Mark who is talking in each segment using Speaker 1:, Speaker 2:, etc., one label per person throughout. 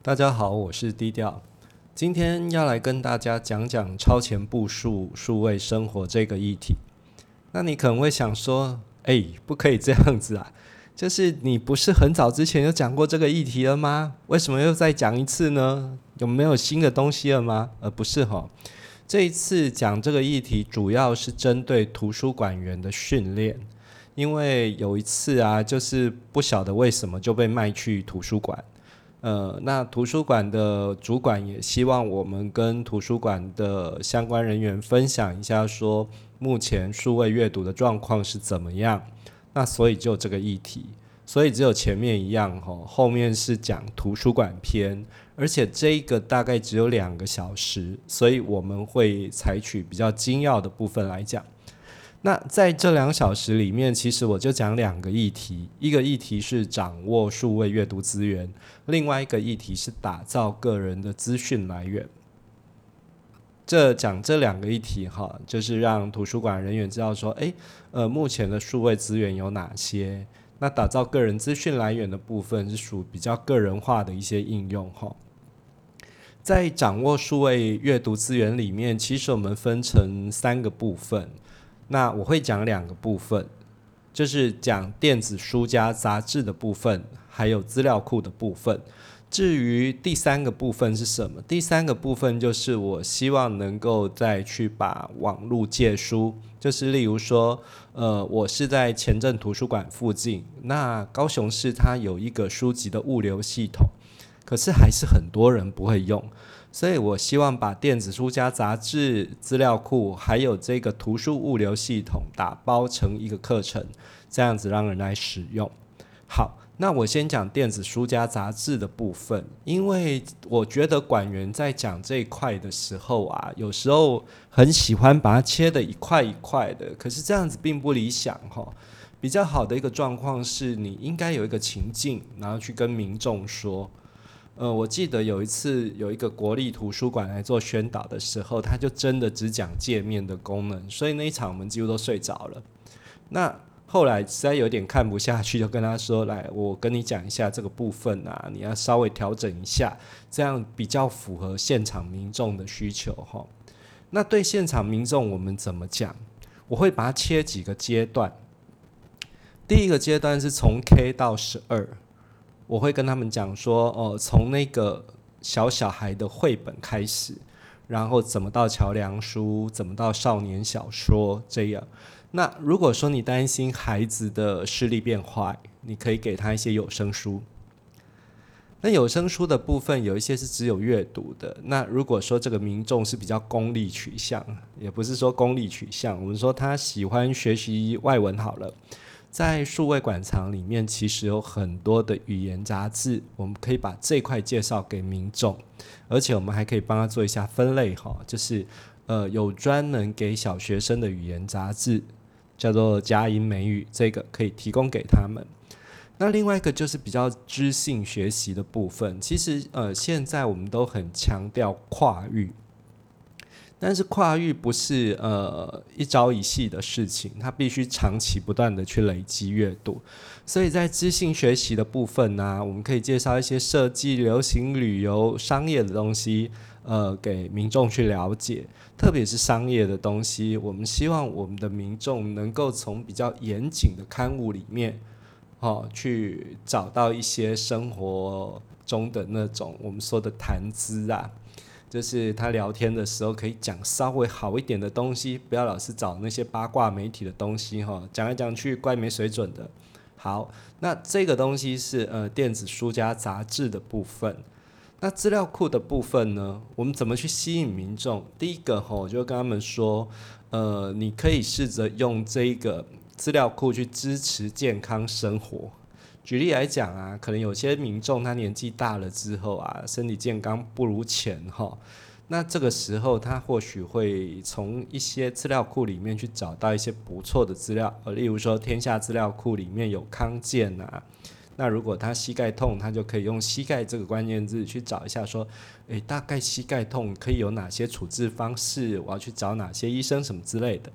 Speaker 1: 大家好，我是低调，今天要来跟大家讲讲超前部署数位生活这个议题。那你可能会想说，哎，不可以这样子啊！就是你不是很早之前就讲过这个议题了吗？为什么又再讲一次呢？有没有新的东西了吗？而不是哈，这一次讲这个议题主要是针对图书馆员的训练，因为有一次啊，就是不晓得为什么就被卖去图书馆。呃，那图书馆的主管也希望我们跟图书馆的相关人员分享一下，说目前数位阅读的状况是怎么样。那所以就这个议题，所以只有前面一样吼，后面是讲图书馆篇，而且这个大概只有两个小时，所以我们会采取比较精要的部分来讲。那在这两小时里面，其实我就讲两个议题，一个议题是掌握数位阅读资源，另外一个议题是打造个人的资讯来源。这讲这两个议题哈，就是让图书馆人员知道说，诶，呃，目前的数位资源有哪些？那打造个人资讯来源的部分是属比较个人化的一些应用哈。在掌握数位阅读资源里面，其实我们分成三个部分。那我会讲两个部分，就是讲电子书加杂志的部分，还有资料库的部分。至于第三个部分是什么？第三个部分就是我希望能够再去把网络借书，就是例如说，呃，我是在前镇图书馆附近，那高雄市它有一个书籍的物流系统，可是还是很多人不会用。所以我希望把电子书加杂志资料库，还有这个图书物流系统打包成一个课程，这样子让人来使用。好，那我先讲电子书加杂志的部分，因为我觉得管员在讲这一块的时候啊，有时候很喜欢把它切的一块一块的，可是这样子并不理想哈。比较好的一个状况是你应该有一个情境，然后去跟民众说。呃，我记得有一次有一个国立图书馆来做宣导的时候，他就真的只讲界面的功能，所以那一场我们几乎都睡着了。那后来实在有点看不下去，就跟他说：“来，我跟你讲一下这个部分啊，你要稍微调整一下，这样比较符合现场民众的需求。”哈，那对现场民众我们怎么讲？我会把它切几个阶段。第一个阶段是从 K 到十二。我会跟他们讲说，哦，从那个小小孩的绘本开始，然后怎么到桥梁书，怎么到少年小说这样。那如果说你担心孩子的视力变坏，你可以给他一些有声书。那有声书的部分有一些是只有阅读的。那如果说这个民众是比较功利取向，也不是说功利取向，我们说他喜欢学习外文好了。在数位馆藏里面，其实有很多的语言杂志，我们可以把这块介绍给民众，而且我们还可以帮他做一下分类哈，就是呃有专门给小学生的语言杂志，叫做佳音美语，这个可以提供给他们。那另外一个就是比较知性学习的部分，其实呃现在我们都很强调跨域。但是跨域不是呃一朝一夕的事情，它必须长期不断的去累积阅读。所以在知性学习的部分呢，我们可以介绍一些设计、流行、旅游、商业的东西，呃，给民众去了解。特别是商业的东西，我们希望我们的民众能够从比较严谨的刊物里面，哦，去找到一些生活中的那种我们说的谈资啊。就是他聊天的时候可以讲稍微好一点的东西，不要老是找那些八卦媒体的东西哈，讲来讲去怪没水准的。好，那这个东西是呃电子书加杂志的部分。那资料库的部分呢，我们怎么去吸引民众？第一个哈，我就跟他们说，呃，你可以试着用这个资料库去支持健康生活。举例来讲啊，可能有些民众他年纪大了之后啊，身体健康不如前哈，那这个时候他或许会从一些资料库里面去找到一些不错的资料，呃，例如说天下资料库里面有康健啊，那如果他膝盖痛，他就可以用膝盖这个关键字去找一下，说，诶，大概膝盖痛可以有哪些处置方式，我要去找哪些医生什么之类的。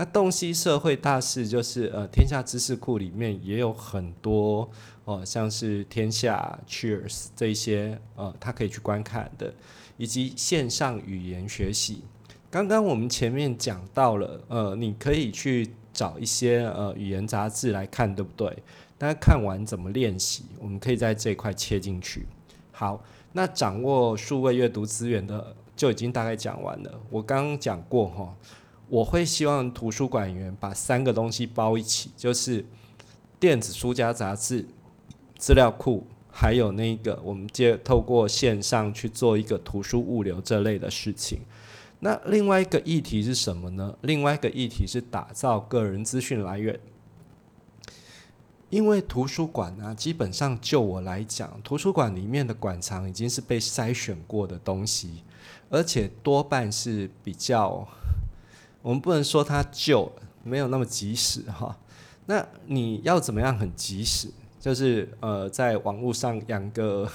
Speaker 1: 那洞悉社会大事就是呃，天下知识库里面也有很多哦，像是天下 Cheers 这一些呃，他可以去观看的，以及线上语言学习。刚刚我们前面讲到了，呃，你可以去找一些呃语言杂志来看，对不对？大家看完怎么练习？我们可以在这一块切进去。好，那掌握数位阅读资源的就已经大概讲完了。我刚刚讲过哈。我会希望图书馆员把三个东西包一起，就是电子书加杂志、资料库，还有那个我们借透过线上去做一个图书物流这类的事情。那另外一个议题是什么呢？另外一个议题是打造个人资讯来源。因为图书馆呢，基本上就我来讲，图书馆里面的馆藏已经是被筛选过的东西，而且多半是比较。我们不能说它旧，没有那么及时哈。那你要怎么样很及时？就是呃，在网络上养个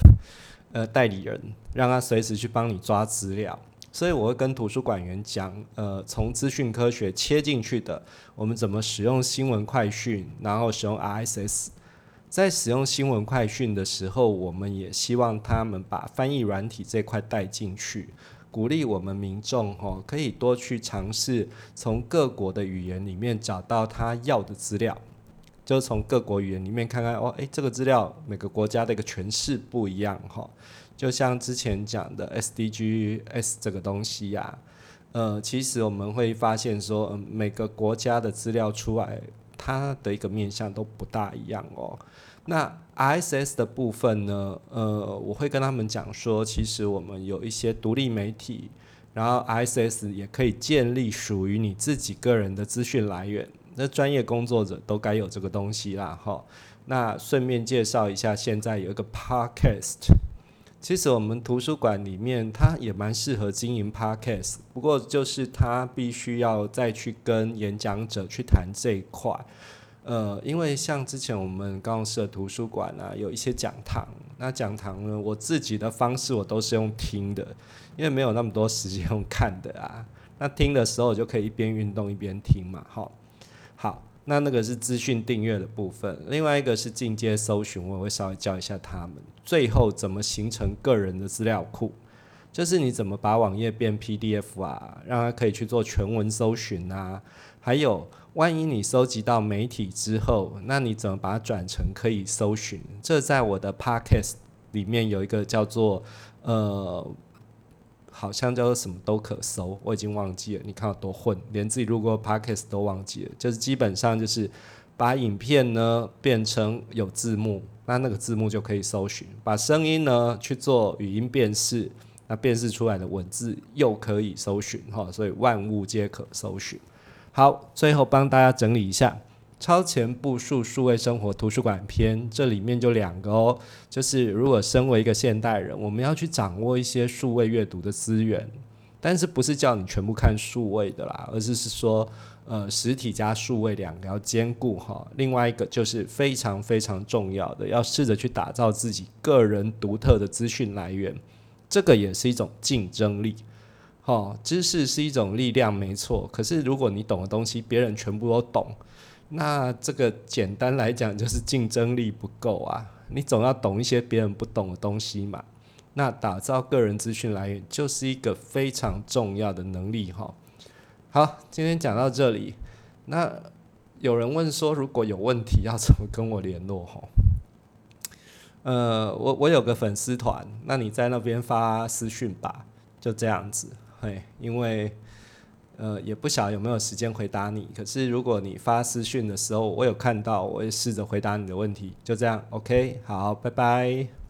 Speaker 1: 呃代理人，让他随时去帮你抓资料。所以我会跟图书馆员讲，呃，从资讯科学切进去的，我们怎么使用新闻快讯，然后使用 RSS。在使用新闻快讯的时候，我们也希望他们把翻译软体这块带进去。鼓励我们民众哦，可以多去尝试从各国的语言里面找到他要的资料，就从各国语言里面看看哦，诶，这个资料每个国家的一个诠释不一样哈。就像之前讲的 SDGs 这个东西呀，呃，其实我们会发现说，每个国家的资料出来，它的一个面向都不大一样哦。那 ISS 的部分呢？呃，我会跟他们讲说，其实我们有一些独立媒体，然后 ISS 也可以建立属于你自己个人的资讯来源。那专业工作者都该有这个东西啦，哈。那顺便介绍一下，现在有一个 Podcast，其实我们图书馆里面它也蛮适合经营 Podcast，不过就是它必须要再去跟演讲者去谈这一块。呃，因为像之前我们高雄市的图书馆啊，有一些讲堂。那讲堂呢，我自己的方式我都是用听的，因为没有那么多时间用看的啊。那听的时候我就可以一边运动一边听嘛，哈。好，那那个是资讯订阅的部分。另外一个是进阶搜寻，我会稍微教一下他们。最后怎么形成个人的资料库，就是你怎么把网页变 PDF 啊，让它可以去做全文搜寻啊，还有。万一你收集到媒体之后，那你怎么把它转成可以搜寻？这在我的 podcast 里面有一个叫做呃，好像叫做什么都可搜，我已经忘记了。你看有多混，连自己录过 podcast 都忘记了。就是基本上就是把影片呢变成有字幕，那那个字幕就可以搜寻；把声音呢去做语音辨识，那辨识出来的文字又可以搜寻哈。所以万物皆可搜寻。好，最后帮大家整理一下《超前部署数位生活图书馆篇》，这里面就两个哦，就是如果身为一个现代人，我们要去掌握一些数位阅读的资源，但是不是叫你全部看数位的啦，而是是说，呃，实体加数位两个要兼顾哈。另外一个就是非常非常重要的，要试着去打造自己个人独特的资讯来源，这个也是一种竞争力。哦，知识是一种力量，没错。可是如果你懂的东西，别人全部都懂，那这个简单来讲就是竞争力不够啊。你总要懂一些别人不懂的东西嘛。那打造个人资讯来源就是一个非常重要的能力哈。好，今天讲到这里。那有人问说，如果有问题要怎么跟我联络？哈，呃，我我有个粉丝团，那你在那边发私讯吧，就这样子。嘿，因为呃也不晓得有没有时间回答你。可是如果你发私讯的时候，我有看到，我会试着回答你的问题。就这样，OK，好，拜拜。